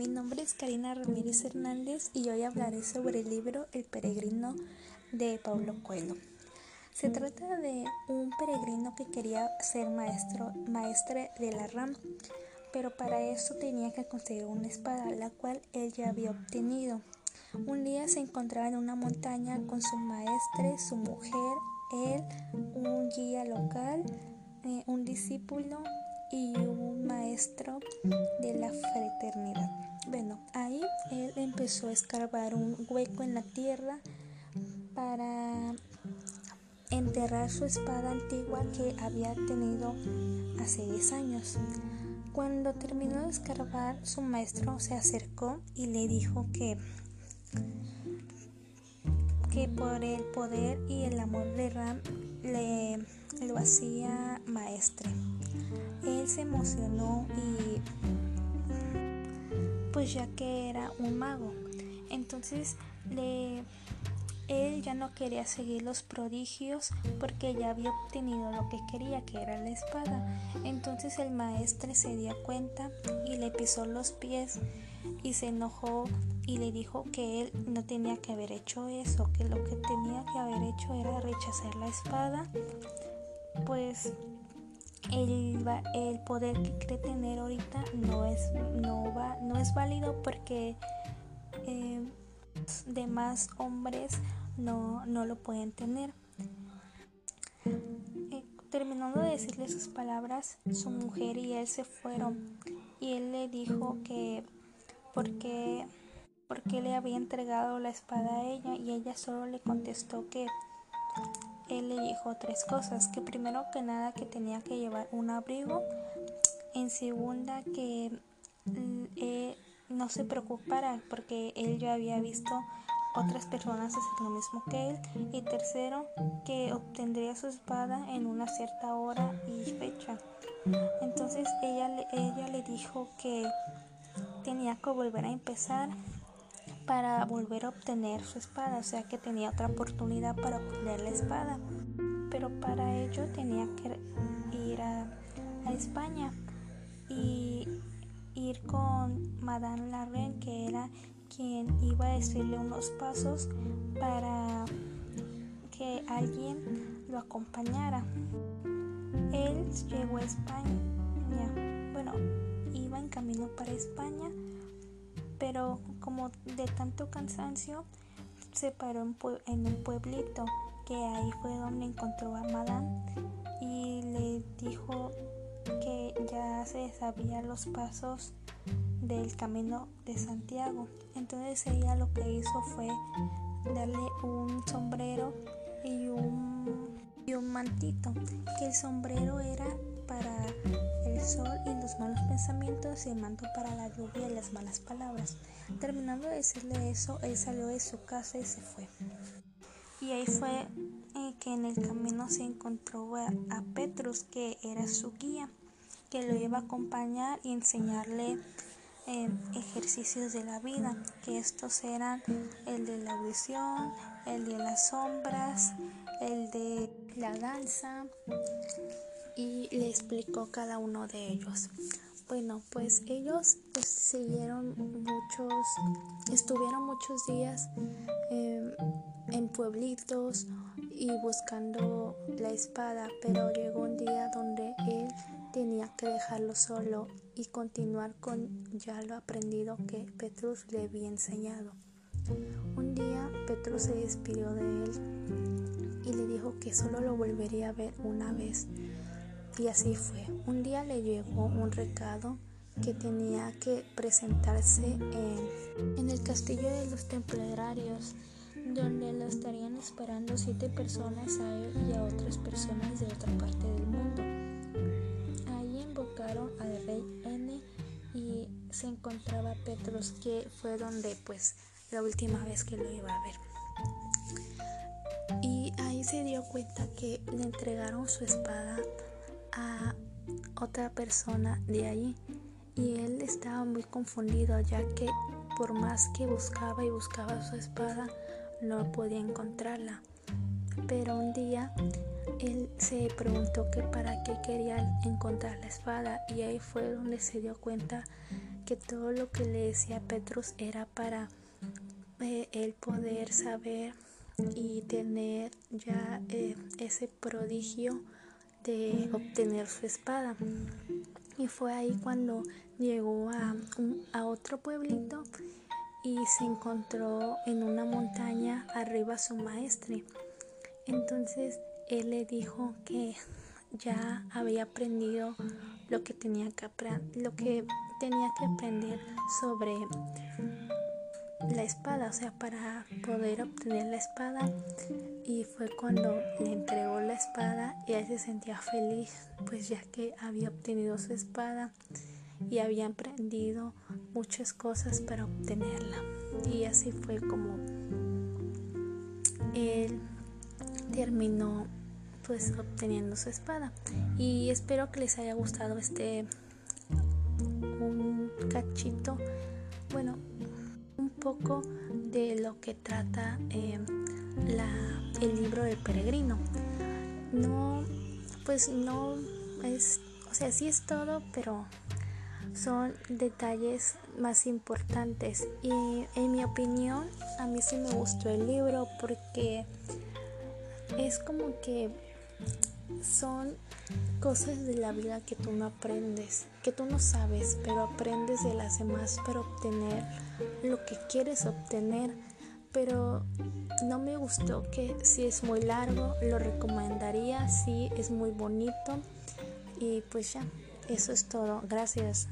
mi nombre es Karina Ramírez Hernández y hoy hablaré sobre el libro El peregrino de Paulo Coelho. Se trata de un peregrino que quería ser maestro, maestre de la RAM, pero para eso tenía que conseguir una espada, la cual él ya había obtenido. Un día se encontraba en una montaña con su maestre, su mujer, él, un guía local, eh, un discípulo y un maestro de la fraternidad. Bueno, ahí él empezó a escarbar un hueco en la tierra para enterrar su espada antigua que había tenido hace 10 años. Cuando terminó de escarbar, su maestro se acercó y le dijo que que por el poder y el amor de Ram le lo hacía maestre. Él se emocionó y pues ya que era un mago. Entonces le él ya no quería seguir los prodigios porque ya había obtenido lo que quería, que era la espada. Entonces el maestre se dio cuenta y le pisó los pies y se enojó y le dijo que él no tenía que haber hecho eso, que lo que tenía que haber hecho era rechazar la espada, pues el, el poder que cree tener ahorita no es, no va, no es válido porque eh, demás hombres no, no lo pueden tener. Eh, terminando de decirle sus palabras, su mujer y él se fueron y él le dijo que porque porque le había entregado la espada a ella y ella solo le contestó que él le dijo tres cosas, que primero que nada que tenía que llevar un abrigo, en segunda que mm, eh, no se preocupara porque él ya había visto otras personas hacer lo mismo que él y tercero que obtendría su espada en una cierta hora y fecha. Entonces ella, ella le dijo que tenía que volver a empezar para volver a obtener su espada, o sea que tenía otra oportunidad para obtener la espada, pero para ello tenía que ir a, España y ir con Madame Larraine, que era quien iba a decirle unos pasos para que alguien lo acompañara. Él llegó a España, bueno, iba en camino para España pero como de tanto cansancio se paró en, un pueblito que ahí fue donde encontró a Madame y le dijo que ya se sabía los pasos del camino de Santiago. Entonces ella lo que hizo fue darle un sombrero y un, y un mantito, que el sombrero era para sol y los malos pensamientos y el manto para la lluvia y las malas palabras. Terminando de decirle eso, él salió de su casa y se fue. Y ahí fue eh, que en el camino se encontró a, Petrus, que era su guía, que lo iba a acompañar y enseñarle eh, ejercicios de la vida, que estos eran el de la audición, el de las sombras, el de la danza, y le explicó cada uno de ellos. Bueno, pues ellos pues, siguieron muchos, estuvieron muchos días em, en pueblitos y buscando la espada, pero llegó un día donde él tenía que dejarlo solo y continuar con ya lo aprendido que Petrus le había enseñado. Un día Petrus se despidió de él y le dijo que solo lo volvería a ver una vez y así fue. Un día le llegó un recado que tenía que presentarse en, en el castillo de los templarios, donde lo estarían esperando siete personas a él y a otras personas de otra parte del mundo. Ahí invocaron al rey N y se encontraba Petros, que fue donde pues la última vez que lo iba a ver. Y ahí se dio cuenta que le entregaron su espada otra persona de allí y él estaba muy confundido ya que por más que buscaba y buscaba su espada no podía encontrarla. Pero un día él se preguntó que para qué quería encontrar la espada y ahí fue donde se dio cuenta que todo lo que le decía Petrus era para eh, él poder saber y tener ya eh, ese prodigio de obtener su espada. Y fue ahí cuando llegó a, otro pueblito y se encontró en una montaña arriba su maestre. Entonces él le dijo que ya había aprendido lo que tenía que lo que tenía que aprender sobre la espada, o sea, para poder obtener la espada. Y fue cuando le entregó la espada y él se sentía feliz, pues ya que había obtenido su espada y había aprendido muchas cosas para obtenerla. Y así fue como él terminó pues obteniendo su espada. Y espero que les haya gustado este cachito, bueno, poco de lo que trata em, la, el libro del peregrino. No, pues no es, o sea, sí es todo, pero son detalles más importantes y en mi opinión a mí sí me gustó el libro porque es como que son cosas de la vida que tú no aprendes, que tú no sabes, pero aprendes de las demás para obtener lo que quieres obtener. Pero no me gustó que si es muy largo, lo recomendaría, si es muy bonito. Y pues ya, eso es todo. Gracias.